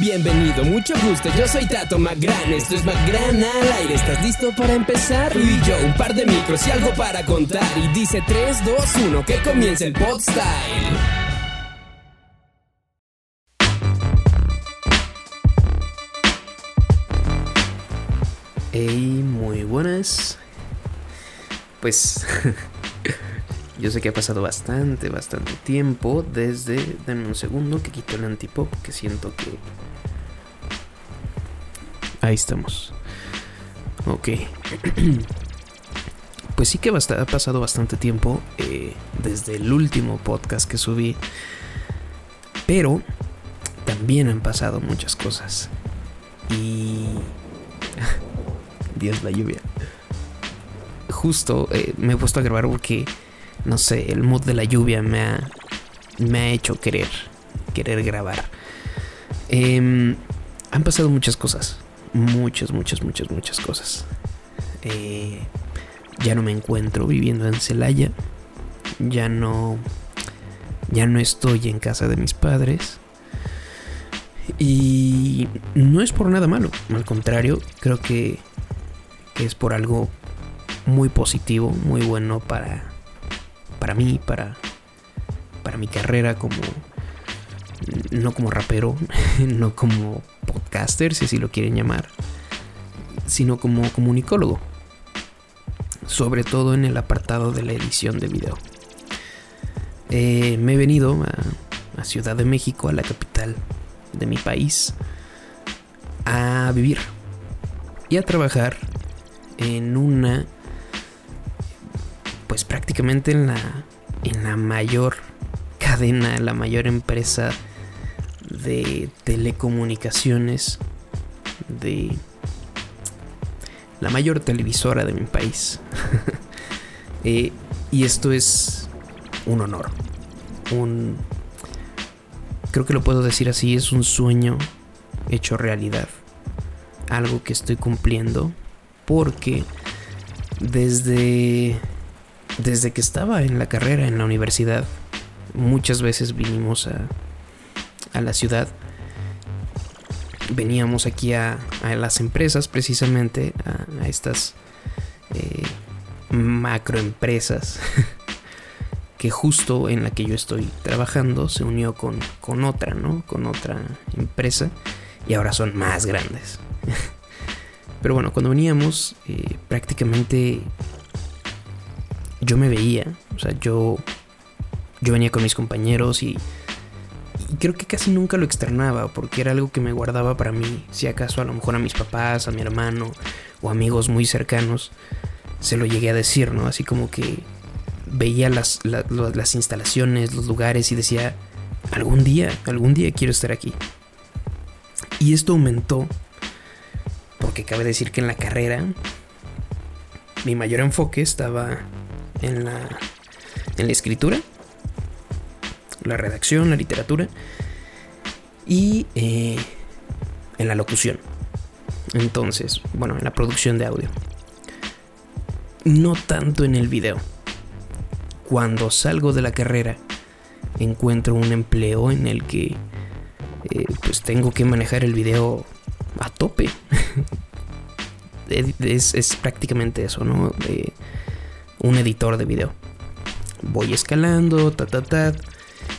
Bienvenido, mucho gusto, yo soy Tato Magran, esto es Magran al aire, ¿estás listo para empezar? Tú y yo, un par de micros y algo para contar, y dice 3, 2, 1, que comience el pod style. Hey, muy buenas. Pues yo sé que ha pasado bastante, bastante tiempo desde... Denme un segundo que quito el antipop que siento que... Ahí estamos. Ok. Pues sí que ha pasado bastante tiempo eh, desde el último podcast que subí. Pero también han pasado muchas cosas. Y... Dios, la lluvia. Justo eh, me he puesto a grabar porque, no sé, el mood de la lluvia me ha, me ha hecho querer, querer grabar. Em, han pasado muchas cosas. Muchas, muchas, muchas, muchas cosas. Eh, ya no me encuentro viviendo en Celaya. Ya no. Ya no estoy en casa de mis padres. Y no es por nada malo. Al contrario, creo que, que es por algo muy positivo, muy bueno para, para mí, para, para mi carrera como. No como rapero, no como podcaster, si así lo quieren llamar, sino como comunicólogo. Sobre todo en el apartado de la edición de video. Eh, me he venido a, a Ciudad de México, a la capital de mi país, a vivir y a trabajar en una, pues prácticamente en la, en la mayor cadena, la mayor empresa de telecomunicaciones, de la mayor televisora de mi país. Eh, y esto es un honor, un, creo que lo puedo decir así, es un sueño hecho realidad. Algo que estoy cumpliendo porque desde desde que estaba en la carrera en la universidad muchas veces vinimos a, a la ciudad veníamos aquí a, a las empresas precisamente a, estas eh, macroempresas que justo en la que yo estoy trabajando se unió con, con otra, ¿no? Con otra empresa y ahora son más grandes. Pero bueno, cuando veníamos eh, prácticamente yo me veía, o sea, yo yo venía con mis compañeros y, y creo que casi nunca lo externaba porque era algo que me guardaba para mí, si acaso a lo mejor a mis papás, a mi hermano o amigos muy cercanos se lo llegué a decir, ¿no? Así como que veía las, las instalaciones, los lugares y decía, algún día, algún día quiero estar aquí. Y esto aumentó porque cabe decir que en la carrera mi mayor enfoque estaba en la, en la escritura, la redacción, la literatura y eh, en la locución. Entonces, bueno, en la producción de audio. No tanto en el video. Cuando salgo de la carrera, encuentro un empleo en el que eh, pues tengo que manejar el video a tope. es, es prácticamente eso, ¿no? De un editor de video. Voy escalando, ta, ta, ta,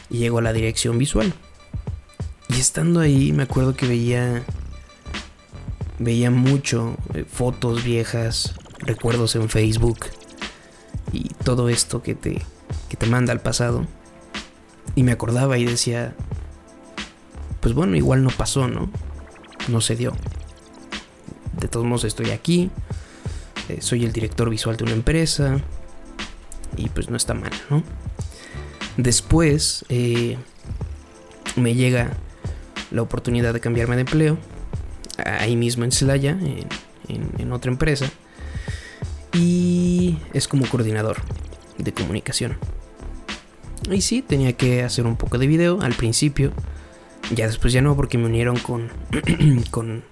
y llego a la dirección visual. Y estando ahí, me acuerdo que veía. Veía mucho eh, fotos viejas, recuerdos en Facebook y todo esto que te, que te manda al pasado. Y me acordaba y decía, pues bueno, igual no pasó, ¿no? No se dio. De todos modos estoy aquí, eh, soy el director visual de una empresa y pues no está mal, ¿no? Después eh, me llega la oportunidad de cambiarme de empleo, ahí mismo en Celaya, en, en- otra empresa, y es como coordinador de comunicación. Y sí, tenía que hacer un poco de video al principio, ya después ya no, porque me unieron con, con,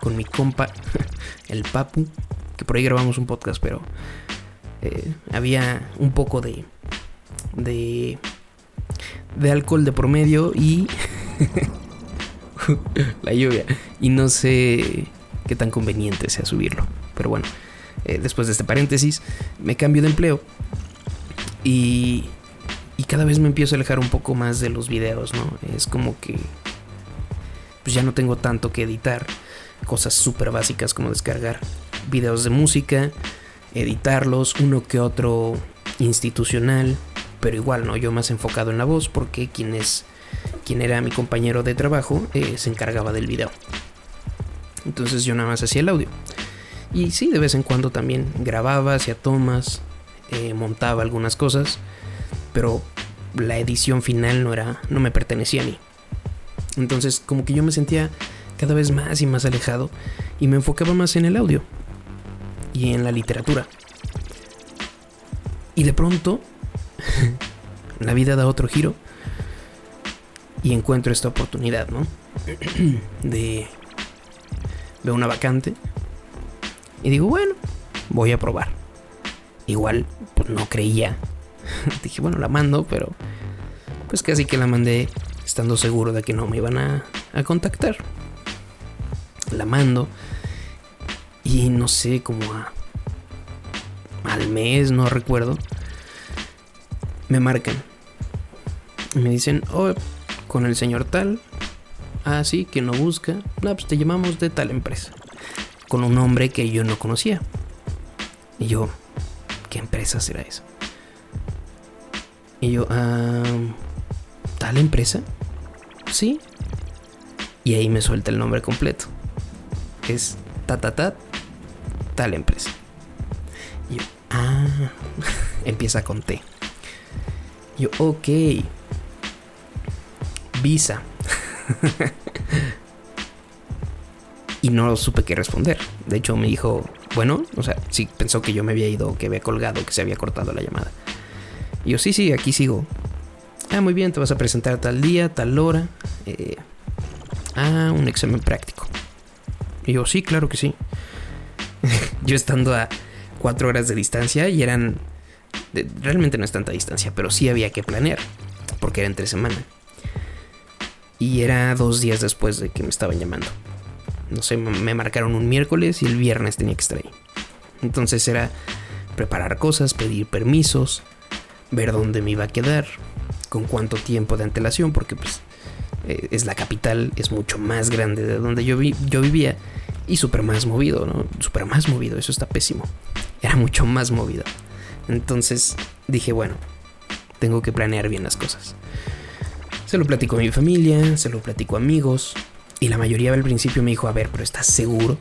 con mi compa, el Papu, que por ahí grabamos un podcast, pero eh, había un poco de, de, de alcohol de promedio y la lluvia. Y no sé qué tan conveniente sea subirlo. Pero bueno, eh, después de este paréntesis, me cambio de empleo. Y, y cada vez me empiezo a alejar un poco más de los videos, ¿no? Es como que pues ya no tengo tanto que editar. Cosas súper básicas como descargar videos de música, editarlos, uno que otro institucional, pero igual, ¿no? Yo más enfocado en la voz porque quien es quien era mi compañero de trabajo eh, se encargaba del video. Entonces yo nada más hacía el audio. Y sí, de vez en cuando también grababa, hacía tomas, eh, montaba algunas cosas, pero la edición final no era, no me pertenecía a mí. Entonces como que yo me sentía cada vez más y más alejado y me enfocaba más en el audio y en la literatura. Y de pronto la vida da otro giro y encuentro esta oportunidad, ¿no? De veo una vacante y digo, bueno, voy a probar. Igual pues no creía. Dije, bueno, la mando, pero pues casi que la mandé estando seguro de que no me iban a, a contactar. La mando y no sé, como a, al mes, no recuerdo, me marcan. Me dicen, oh, con el señor tal. Ah, sí, que no busca. No, pues te llamamos de tal empresa. Con un nombre que yo no conocía. Y yo, ¿qué empresa será esa? Y yo, ah, ¿tal empresa? Sí. Y ahí me suelta el nombre completo. Es ta ta ta tal empresa. Y yo, ah, empieza con T. Yo, ok. Visa. y no supe qué responder. De hecho, me dijo, bueno, o sea, sí pensó que yo me había ido, que había colgado, que se había cortado la llamada. Y yo, sí, sí, aquí sigo. Ah, muy bien, te vas a presentar tal día, tal hora. Eh, ah, un examen práctico. Y yo, sí, claro que sí. yo estando a cuatro horas de distancia y eran... realmente no es tanta distancia, pero sí había que planear, porque era entre semana. Y era dos días después de que me estaban llamando. No sé, me marcaron un miércoles y el viernes tenía que estar ahí. Entonces era preparar cosas, pedir permisos, ver dónde me iba a quedar, con cuánto tiempo de antelación, porque pues eh, es la capital, es mucho más grande de donde yo, vi, yo vivía y súper más movido, ¿no? Súper más movido, eso está pésimo. Era mucho más movido. Entonces dije, bueno, tengo que planear bien las cosas. Se lo platico a mi familia, se lo platico a amigos, y la mayoría al principio me dijo, a ver, pero ¿estás seguro?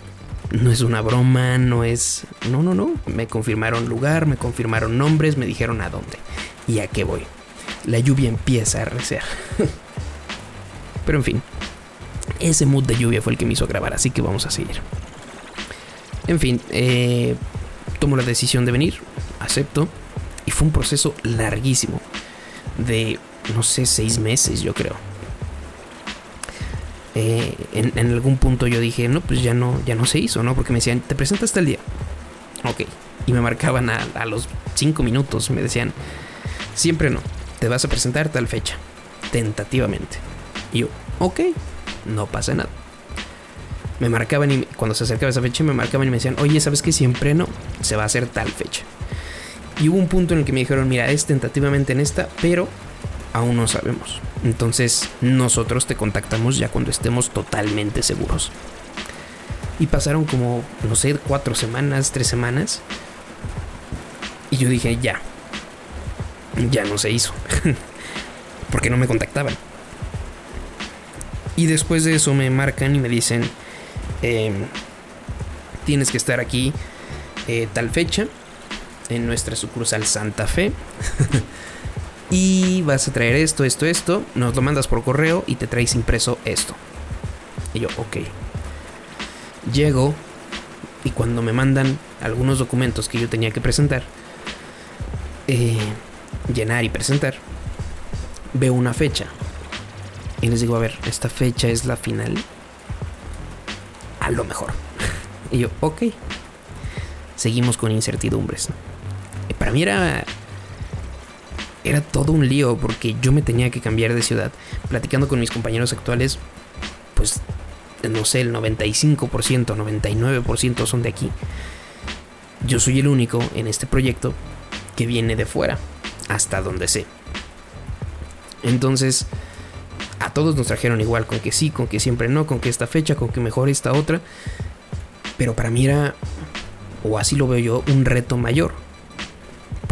No es una broma, no es... No, no, no. Me confirmaron lugar, me confirmaron nombres, me dijeron a dónde y a qué voy. La lluvia empieza a arreciar. pero en fin, ese mood de lluvia fue el que me hizo grabar, así que vamos a seguir. En fin, eh, tomo la decisión de venir, acepto, y fue un proceso larguísimo, de, no sé, seis meses yo creo. Eh, en, algún punto yo dije, no, pues ya no, ya no se hizo, ¿no? Porque me decían, te presentas hasta el día. Ok. Y me marcaban a, a los cinco minutos, me decían, siempre no, te vas a presentar tal fecha, tentativamente. Y yo, ok, no pasa nada. Me marcaban y cuando se acercaba esa fecha me marcaban y me decían, oye, ¿sabes que siempre no? Se va a hacer tal fecha. Y hubo un punto en el que me dijeron, mira, es tentativamente en esta, pero aún no sabemos. Entonces nosotros te contactamos ya cuando estemos totalmente seguros. Y pasaron como, no sé, cuatro semanas, tres semanas. Y yo dije, ya. Ya no se hizo. Porque no me contactaban. Y después de eso me marcan y me dicen, em, tienes que estar aquí eh, tal fecha en nuestra sucursal Santa Fe. y vas a traer esto, esto, esto. Nos lo mandas por correo y te traes impreso esto. Y yo, ok. Llego y cuando me mandan algunos documentos que yo tenía que presentar, eh, llenar y presentar, veo una fecha y les digo, a ver, esta fecha es la final. A lo mejor. y yo, ok. Seguimos con incertidumbres. Era... Era todo un lío porque yo me tenía que cambiar de ciudad. Platicando con mis compañeros actuales, pues, no sé, el 95%, 99% son de aquí. Yo soy el único en este proyecto que viene de fuera, hasta donde sé. Entonces, a todos nos trajeron igual, con que sí, con que siempre no, con que esta fecha, con que mejor esta otra. Pero para mí era, o así lo veo yo, un reto mayor.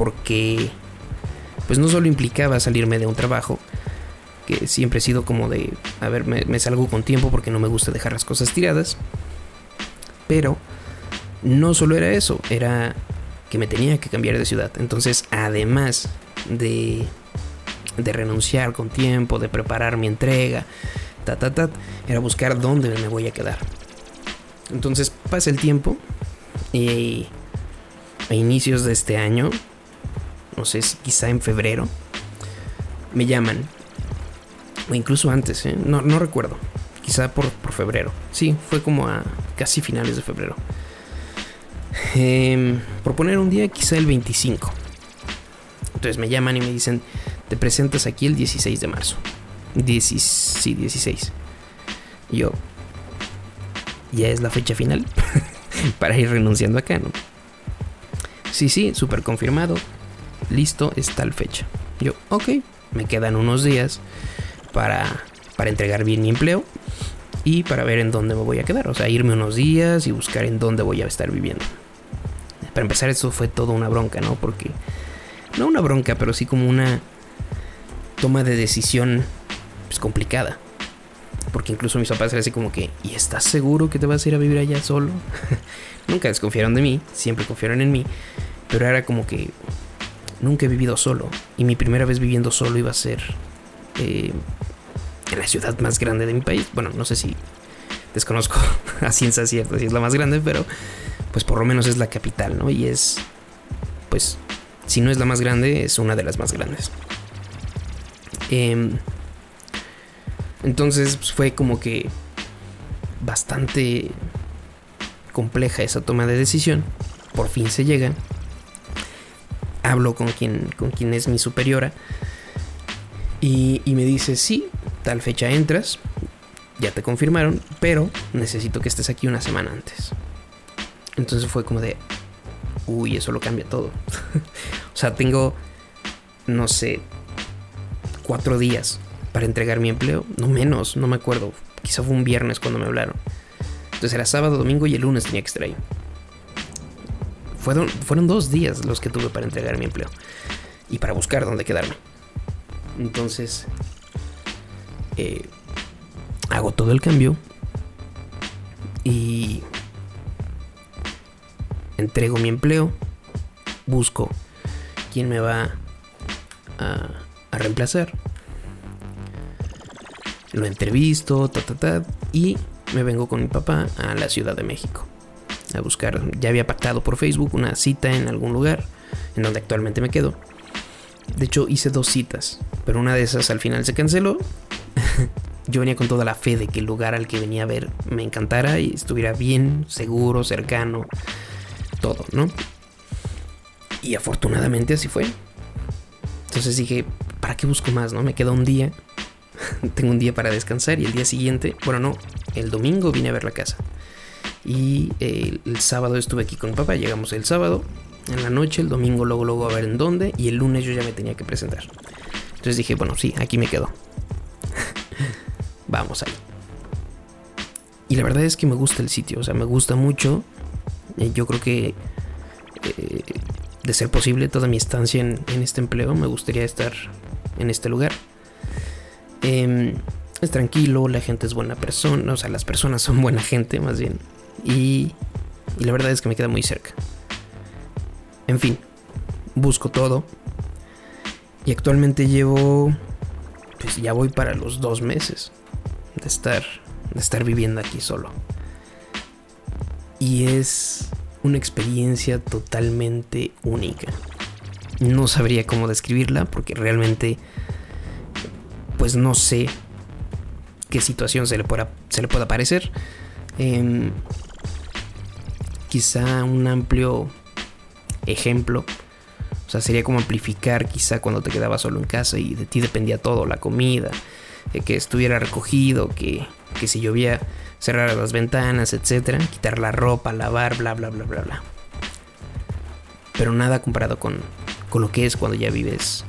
Porque, pues no solo implicaba salirme de un trabajo, que siempre he sido como de, a ver, me, salgo con tiempo porque no me gusta dejar las cosas tiradas. Pero no solo era eso, era que me tenía que cambiar de ciudad. Entonces, además de, de renunciar con tiempo, de preparar mi entrega, ta, era buscar dónde me voy a quedar. Entonces pasa el tiempo y a inicios de este año, no sé si quizá en febrero, me llaman. O incluso antes, ¿eh? no, no recuerdo. Quizá por, por febrero. Sí, fue como a casi finales de febrero. Eh, por poner un día, quizá el 25. Entonces me llaman y me dicen, te presentas aquí el 16 de marzo. 10, sí, 16. Y yo, ya es la fecha final para ir renunciando acá, ¿no? Sí, sí, súper confirmado. Listo, es tal fecha. Yo, ok, me quedan unos días para, para entregar bien mi empleo y para ver en dónde me voy a quedar. O sea, irme unos días y buscar en dónde voy a estar viviendo. Para empezar, eso fue toda una bronca, ¿no? Porque, no una bronca, pero sí como una toma de decisión pues, complicada. Porque incluso mis papás eran así como que, ¿y estás seguro que te vas a ir a vivir allá solo? nunca desconfiaron de mí, siempre confiaron en mí, pero era como que nunca he vivido solo. Y mi primera vez viviendo solo iba a ser eh, en la ciudad más grande de mi país. Bueno, no sé si desconozco a ciencia cierta si es la más grande, pero pues por lo menos es la capital, ¿no? Y es, pues, si no es la más grande, es una de las más grandes. Eh, entonces pues, fue como que bastante compleja esa toma de decisión. Por fin se llega. Hablo con quien, con quien es mi superiora. Y, me dice, sí, tal fecha entras. Ya te confirmaron, pero necesito que estés aquí una semana antes. Entonces fue como de, uy, eso lo cambia todo. o sea, tengo, no sé, cuatro días para entregar mi empleo. No menos, no me acuerdo. Quizá fue un viernes cuando me hablaron. Entonces era sábado, domingo y el lunes tenía que ahí. Fueron, fueron dos días los que tuve para entregar mi empleo. Y para buscar dónde quedarme. Entonces, eh, hago todo el cambio. Y entrego mi empleo. Busco quién me va a, reemplazar. Lo entrevisto, y me vengo con mi papá a la Ciudad de México. A buscar, ya había pactado por Facebook una cita en algún lugar, en donde actualmente me quedo. De hecho, hice dos citas, pero una de esas al final se canceló. Yo venía con toda la fe de que el lugar al que venía a ver me encantara y estuviera bien, seguro, cercano, todo, ¿no? Y afortunadamente así fue. Entonces dije, ¿para qué busco más, no? Me queda un día tengo un día para descansar y el día siguiente, bueno, no, el domingo vine a ver la casa. Y el, el sábado estuve aquí con mi papá, llegamos el sábado, en la noche, el domingo luego, luego a ver en dónde y el lunes yo ya me tenía que presentar. Entonces dije, bueno, sí, aquí me quedo. Vamos ahí. Y la verdad es que me gusta el sitio, o sea, me gusta mucho. Eh, yo creo que eh, de ser posible toda mi estancia en, este empleo me gustaría estar en este lugar. Eh, es tranquilo, la gente es buena persona, o sea, las personas son buena gente más bien. Y, y la verdad es que me queda muy cerca. En fin, busco todo. Y actualmente llevo, pues ya voy para los dos meses de estar, de estar viviendo aquí solo. Y es una experiencia totalmente única. No sabría cómo describirla porque realmente pues no sé qué situación se le pueda, se le pueda parecer. Eh, quizá un amplio ejemplo. O sea, sería como amplificar quizá cuando te quedabas solo en casa y de ti dependía todo, la comida, eh, que estuviera recogido, que, que si llovía cerrar las ventanas, etcétera, quitar la ropa, lavar, bla, bla, bla, bla, bla. Pero nada comparado con, con lo que es cuando ya vives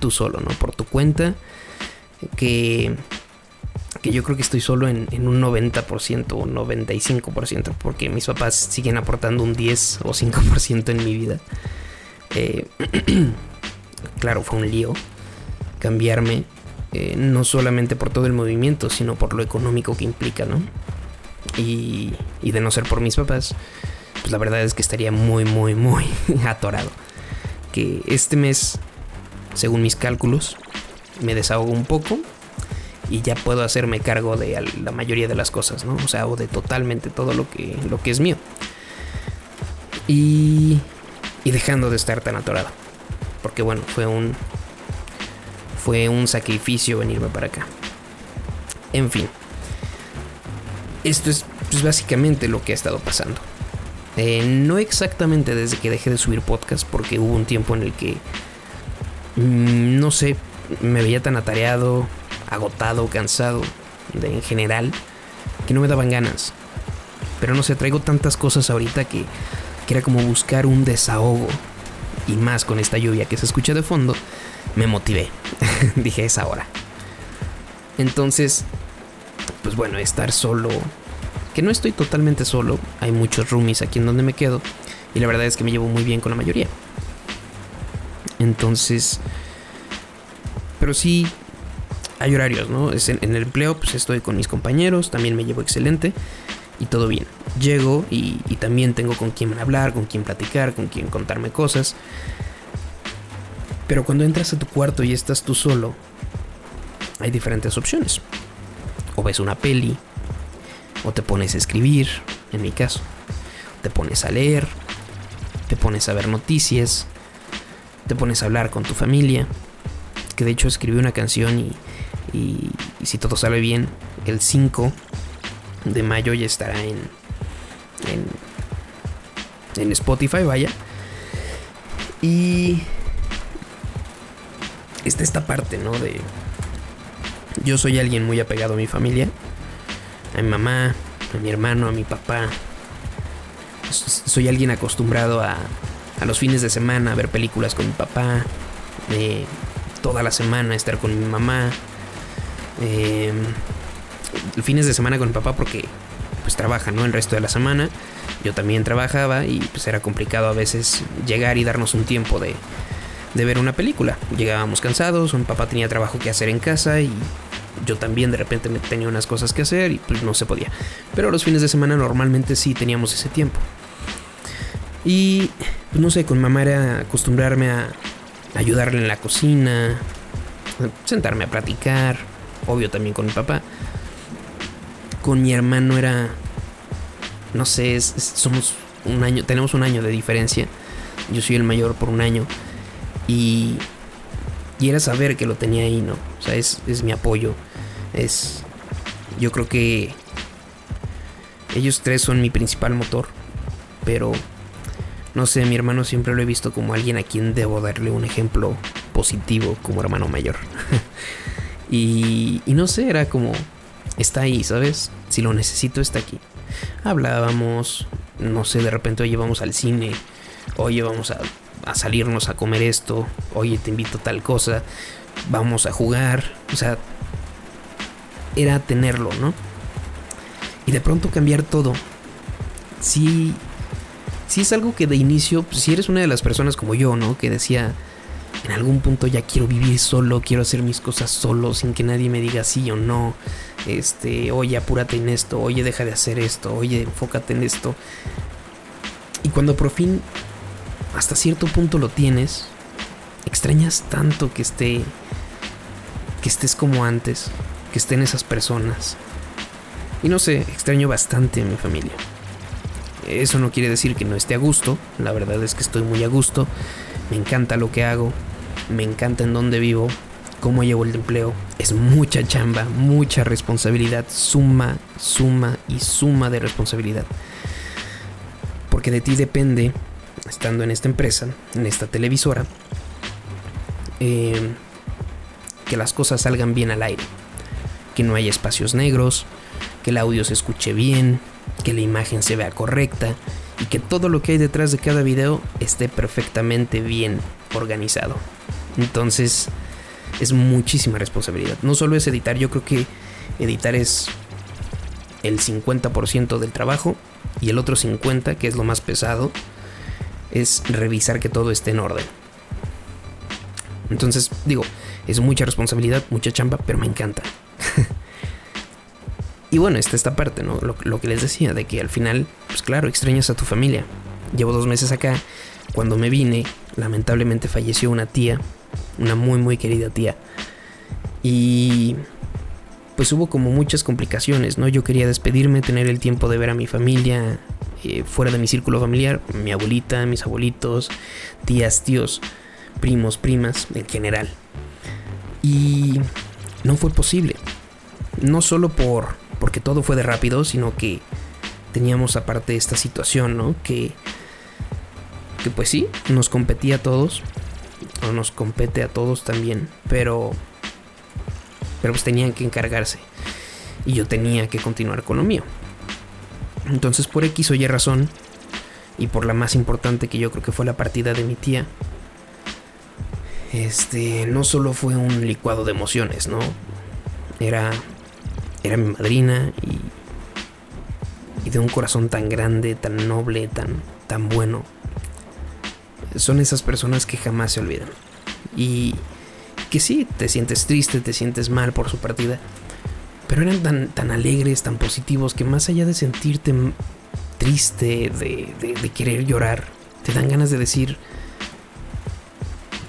tú solo, ¿no? Por tu cuenta, que, que yo creo que estoy solo en, un 90% o 95%, porque mis papás siguen aportando un 10 o 5% en mi vida. Eh, claro, fue un lío cambiarme, eh, no solamente por todo el movimiento, sino por lo económico que implica, ¿no? Y, y de no ser por mis papás, pues la verdad es que estaría muy, muy, muy atorado. Que este mes, según mis cálculos, me desahogo un poco y ya puedo hacerme cargo de la mayoría de las cosas, ¿no? O sea, o de totalmente todo lo que, lo que es mío. Y, y dejando de estar tan atorado. Porque bueno, fue un, fue un sacrificio venirme para acá. En fin. Esto es pues, básicamente lo que ha estado pasando. Eh, no exactamente desde que dejé de subir podcast, porque hubo un tiempo en el que, mm, no sé, me veía tan atareado, agotado, cansado, en general, que no me daban ganas. Pero no sé, traigo tantas cosas ahorita que, que era como buscar un desahogo. Y más con esta lluvia que se escucha de fondo, me motivé. Dije, es ahora. Entonces, pues bueno, estar solo. Que no estoy totalmente solo. Hay muchos roomies aquí en donde me quedo. Y la verdad es que me llevo muy bien con la mayoría. Entonces. Pero sí. Hay horarios, ¿no? Es en, el empleo, pues estoy con mis compañeros. También me llevo excelente. Y todo bien. Llego y, y también tengo con quien hablar, con quien platicar, con quien contarme cosas. Pero cuando entras a tu cuarto y estás tú solo, hay diferentes opciones. O ves una peli, o te pones a escribir, en mi caso. Te pones a leer, te pones a ver noticias, te pones a hablar con tu familia. Que de hecho escribí una canción y, y, y si todo sale bien, el 5 de mayo ya estará en, en, en Spotify, vaya. Y está esta parte, ¿no? De... Yo soy alguien muy apegado a mi familia, a mi mamá, a mi hermano, a mi papá. Soy alguien acostumbrado a, a los fines de semana a ver películas con mi papá, eh, toda la semana estar con mi mamá. Eh, fines de semana con mi papá porque pues trabaja, ¿no? El resto de la semana. Yo también trabajaba y pues era complicado a veces llegar y darnos un tiempo de, ver una película. Llegábamos cansados, mi papá tenía trabajo que hacer en casa y yo también de repente tenía unas cosas que hacer y pues no se podía. Pero los fines de semana normalmente sí teníamos ese tiempo. Y pues no sé, con mamá era acostumbrarme a ayudarle en la cocina, sentarme a platicar, obvio también con mi papá. Con mi hermano era, no sé, somos un año, tenemos un año de diferencia. Yo soy el mayor por un año. Y, y era saber que lo tenía ahí, ¿no? O sea, es, es mi apoyo. Es. Yo creo que. Ellos tres son mi principal motor. Pero. No sé, mi hermano siempre lo he visto como alguien a quien debo darle un ejemplo positivo como hermano mayor. y, y no sé, era como. Está ahí, ¿sabes? Si lo necesito, está aquí. Hablábamos, no sé, de repente, oye, vamos al cine, oye, vamos a a salirnos a comer esto, oye, te invito a tal cosa, vamos a jugar, o sea, era tenerlo, ¿no? Y de pronto cambiar todo. Sí, sí es algo que de inicio, pues, si eres una de las personas como yo, ¿no? Que decía, en algún punto ya quiero vivir solo, quiero hacer mis cosas solo, sin que nadie me diga sí o no. Este, oye, apúrate en esto, oye, deja de hacer esto, oye, enfócate en esto. Y cuando por fin hasta cierto punto lo tienes, extrañas tanto que esté que estés como antes, que estén esas personas. Y no sé, extraño bastante a mi familia. Eso no quiere decir que no esté a gusto, la verdad es que estoy muy a gusto, me encanta lo que hago, me encanta en dónde vivo, cómo llevo el empleo, es mucha chamba, mucha responsabilidad, suma, suma y suma de responsabilidad. Porque de ti depende estando en esta empresa, en esta televisora, eh, que las cosas salgan bien al aire. que no haya espacios negros, que el audio se escuche bien, que la imagen se vea correcta y que todo lo que hay detrás de cada video esté perfectamente bien organizado. Entonces es muchísima responsabilidad. No solo es editar, yo creo que editar es el 50% del trabajo y el otro 50%, que es lo más pesado, es revisar que todo esté en orden. Entonces, digo, es mucha responsabilidad, mucha chamba, pero me encanta. y bueno, está esta parte, ¿no? Lo, lo, que les decía, de que al final, pues claro, extrañas a tu familia. Llevo dos meses acá. Cuando me vine, lamentablemente falleció una tía, una muy, muy querida tía. Y pues hubo como muchas complicaciones, ¿no? Yo quería despedirme, tener el tiempo de ver a mi familia eh, fuera de mi círculo familiar, mi abuelita, mis abuelitos, tías, tíos, primos, primas, en general. Y no fue posible. No solo por porque todo fue de rápido, sino que teníamos aparte esta situación, ¿no? Que que pues sí, nos competía a todos nos compete a todos también, pero pero pues tenían que encargarse y yo tenía que continuar con lo mío. Entonces por X o Y razón, y por la más importante que yo creo que fue la partida de mi tía, este, no solo fue un licuado de emociones, ¿no? Era, era mi madrina y, y de un corazón tan grande, tan noble, tan, tan bueno. Son esas personas que jamás se olvidan. Y que sí, te sientes triste, te sientes mal por su partida, pero eran tan, tan alegres, tan positivos, que más allá de sentirte triste, de, de, querer llorar, te dan ganas de decir,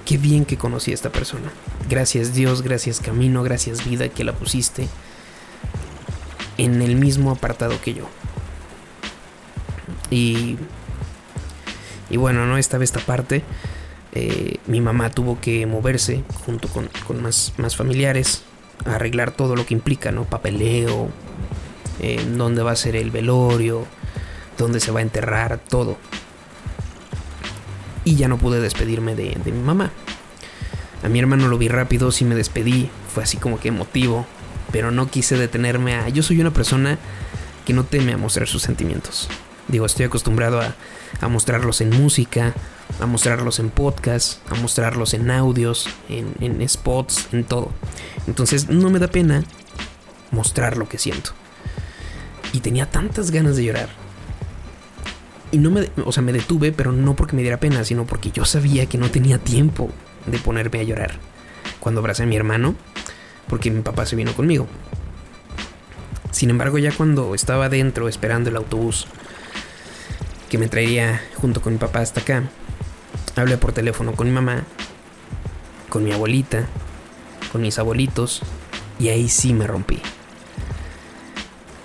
qué bien que conocí a esta persona. Gracias Dios, gracias Camino, gracias vida que la pusiste en el mismo apartado que yo. Y, y bueno, no estaba esta parte. Eh, mi mamá tuvo que moverse junto con, más, más, familiares a arreglar todo lo que implica, ¿no? Papeleo, eh, dónde va a ser el velorio, dónde se va a enterrar, todo. Y ya no pude despedirme de, de mi mamá. A mi hermano lo vi rápido, sí me despedí, fue así como que emotivo, pero no quise detenerme a... Yo soy una persona que no teme a mostrar sus sentimientos. Digo, estoy acostumbrado a, mostrarlos en música, a mostrarlos en podcast, a mostrarlos en audios, en, spots, en todo. Entonces no me da pena mostrar lo que siento. Y tenía tantas ganas de llorar. Y no me, o sea, me detuve, pero no porque me diera pena, sino porque yo sabía que no tenía tiempo de ponerme a llorar. Cuando abracé a mi hermano, porque mi papá se vino conmigo. Sin embargo, ya cuando estaba adentro esperando el autobús que me traería junto con mi papá hasta acá, Hablé por teléfono con mi mamá, con mi abuelita, con mis abuelitos y ahí sí me rompí.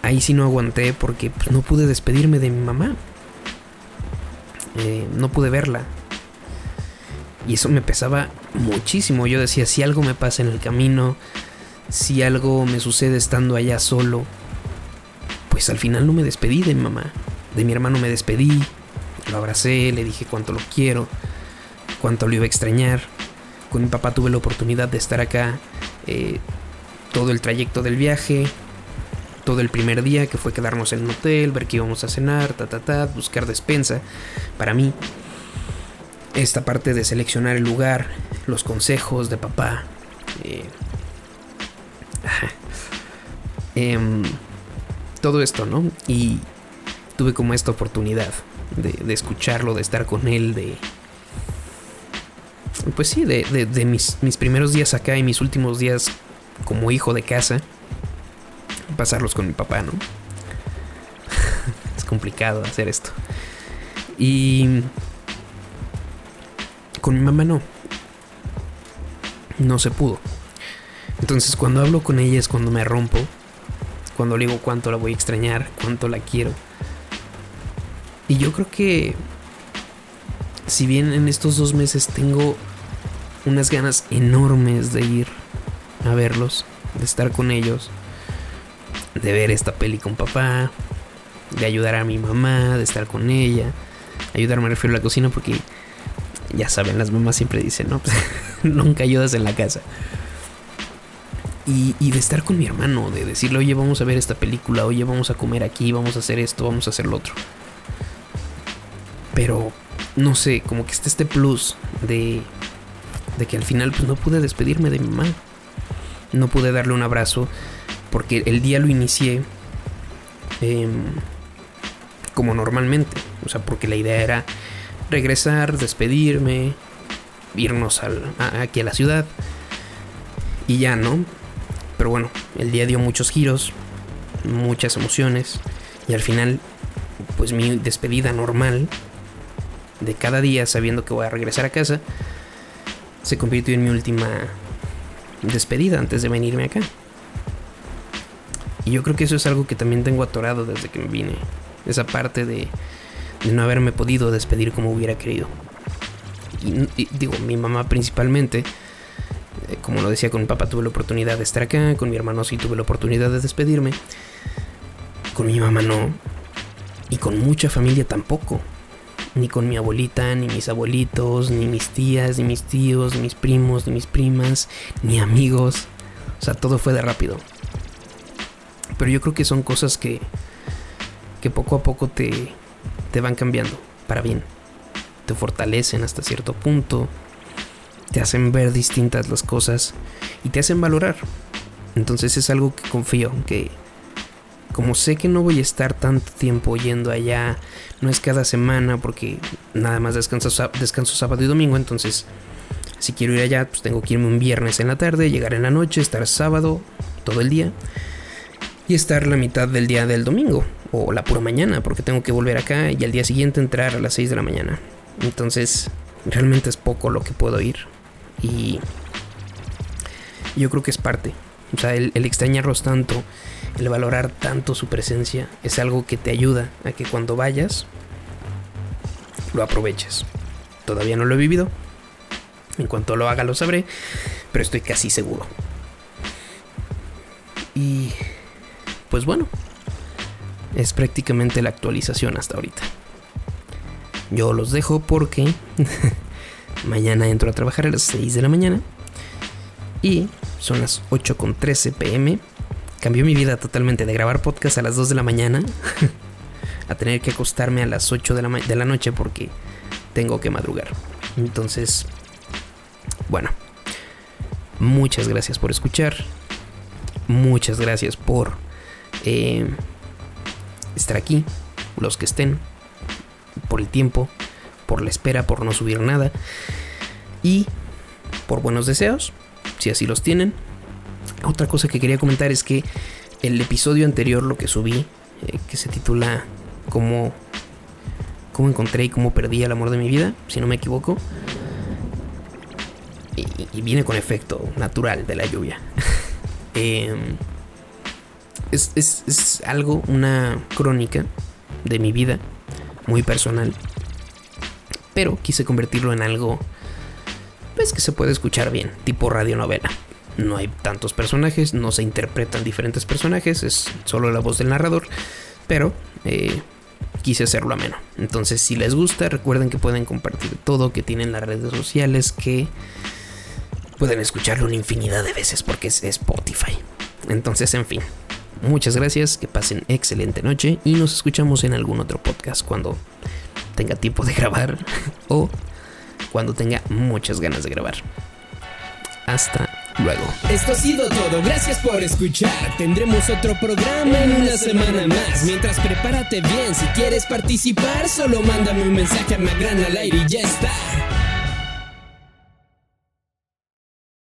Ahí sí no aguanté porque pues, no pude despedirme de mi mamá. Eh, no pude verla. Y eso me pesaba muchísimo. Yo decía, si algo me pasa en el camino, si algo me sucede estando allá solo, pues al final no me despedí de mi mamá. De mi hermano me despedí, lo abracé, le dije cuánto lo quiero cuánto lo iba a extrañar. Con mi papá tuve la oportunidad de estar acá eh, todo el trayecto del viaje, todo el primer día que fue quedarnos en un hotel, ver qué íbamos a cenar, ta ta ta, buscar despensa. Para mí, esta parte de seleccionar el lugar, los consejos de papá, eh, em, todo esto, ¿no? Y tuve como esta oportunidad de, escucharlo, de estar con él, de, pues sí, de, mis, primeros días acá y mis últimos días como hijo de casa, pasarlos con mi papá, ¿no? es complicado hacer esto. Y con mi mamá no. No se pudo. Entonces cuando hablo con ella es cuando me rompo. Cuando le digo cuánto la voy a extrañar, cuánto la quiero. Y yo creo que si bien en estos dos meses tengo unas ganas enormes de ir a verlos, de estar con ellos, de ver esta peli con papá, de ayudar a mi mamá, de estar con ella, ayudarme a refiero a la cocina porque ya saben, las mamás siempre dicen, no, pues, nunca ayudas en la casa. Y, y, de estar con mi hermano, de decirle, oye, vamos a ver esta película, oye, vamos a comer aquí, vamos a hacer esto, vamos a hacer lo otro. Pero, no sé, como que está este plus de, de que al final pues no pude despedirme de mi mamá. No pude darle un abrazo porque el día lo inicié eh, como normalmente. O sea, porque la idea era regresar, despedirme, irnos al, aquí a la ciudad y ya, ¿no? Pero bueno, el día dio muchos giros, muchas emociones y al final, pues mi despedida normal de cada día sabiendo que voy a regresar a casa se convirtió en mi última despedida antes de venirme acá. Y yo creo que eso es algo que también tengo atorado desde que me vine. Esa parte de, no haberme podido despedir como hubiera querido. Y digo, mi mamá principalmente, eh, como lo decía con mi papá, tuve la oportunidad de estar acá, con mi hermano sí tuve la oportunidad de despedirme. Con mi mamá no. Y con mucha familia tampoco. Ni con mi abuelita, ni mis abuelitos, ni mis tías, ni mis tíos, ni mis primos, ni mis primas, ni amigos. O sea, todo fue de rápido. Pero yo creo que son cosas que, que poco a poco te, te van cambiando para bien. Te fortalecen hasta cierto punto. Te hacen ver distintas las cosas y te hacen valorar. Entonces es algo que confío, que como sé que no voy a estar tanto tiempo yendo allá, no es cada semana porque nada más descanso, descanso sábado y domingo, entonces si quiero ir allá, pues tengo que irme un viernes en la tarde, llegar en la noche, estar sábado todo el día y estar la mitad del día del domingo o la pura mañana porque tengo que volver acá y al día siguiente entrar a las 6 de la mañana. Entonces, realmente es poco lo que puedo ir y yo creo que es parte. O sea, el, el extrañarlos tanto, el valorar tanto su presencia es algo que te ayuda a que cuando vayas lo aproveches. Todavía no lo he vivido. En cuanto lo haga lo sabré, pero estoy casi seguro. Y pues bueno, es prácticamente la actualización hasta ahorita. Yo los dejo porque mañana entro a trabajar a las 6 de la mañana y son las 8.13 pm. Cambió mi vida totalmente de grabar podcast a las 2 de la mañana a tener que acostarme a las 8 de la, de la noche porque tengo que madrugar. Entonces, bueno, muchas gracias por escuchar. Muchas gracias por eh, estar aquí, los que estén, por el tiempo, por la espera, por no subir nada y por buenos deseos, si así los tienen. Otra cosa que quería comentar es que el episodio anterior, lo que subí, eh, que se titula Cómo, cómo encontré y cómo perdí el amor de mi vida, si no me equivoco, y, viene con efecto natural de la lluvia. eh, es, es, es, algo, una crónica de mi vida, muy personal. Pero quise convertirlo en algo, pues que se puede escuchar bien, tipo radionovela. No hay tantos personajes, no se interpretan diferentes personajes, es solo la voz del narrador. Pero eh, quise hacerlo ameno. Entonces, si les gusta, recuerden que pueden compartir todo, que tienen las redes sociales, que pueden escucharlo una infinidad de veces porque es Spotify. Entonces, en fin, Muchas gracias, que pasen excelente noche y nos escuchamos en algún otro podcast cuando tenga tiempo de grabar o cuando tenga muchas ganas de grabar. Hasta Esto ha sido todo, gracias por escuchar. Tendremos otro programa en una semana más. Mientras prepárate bien, si quieres participar, solo mándame un mensaje a Magrana al aire y ya está.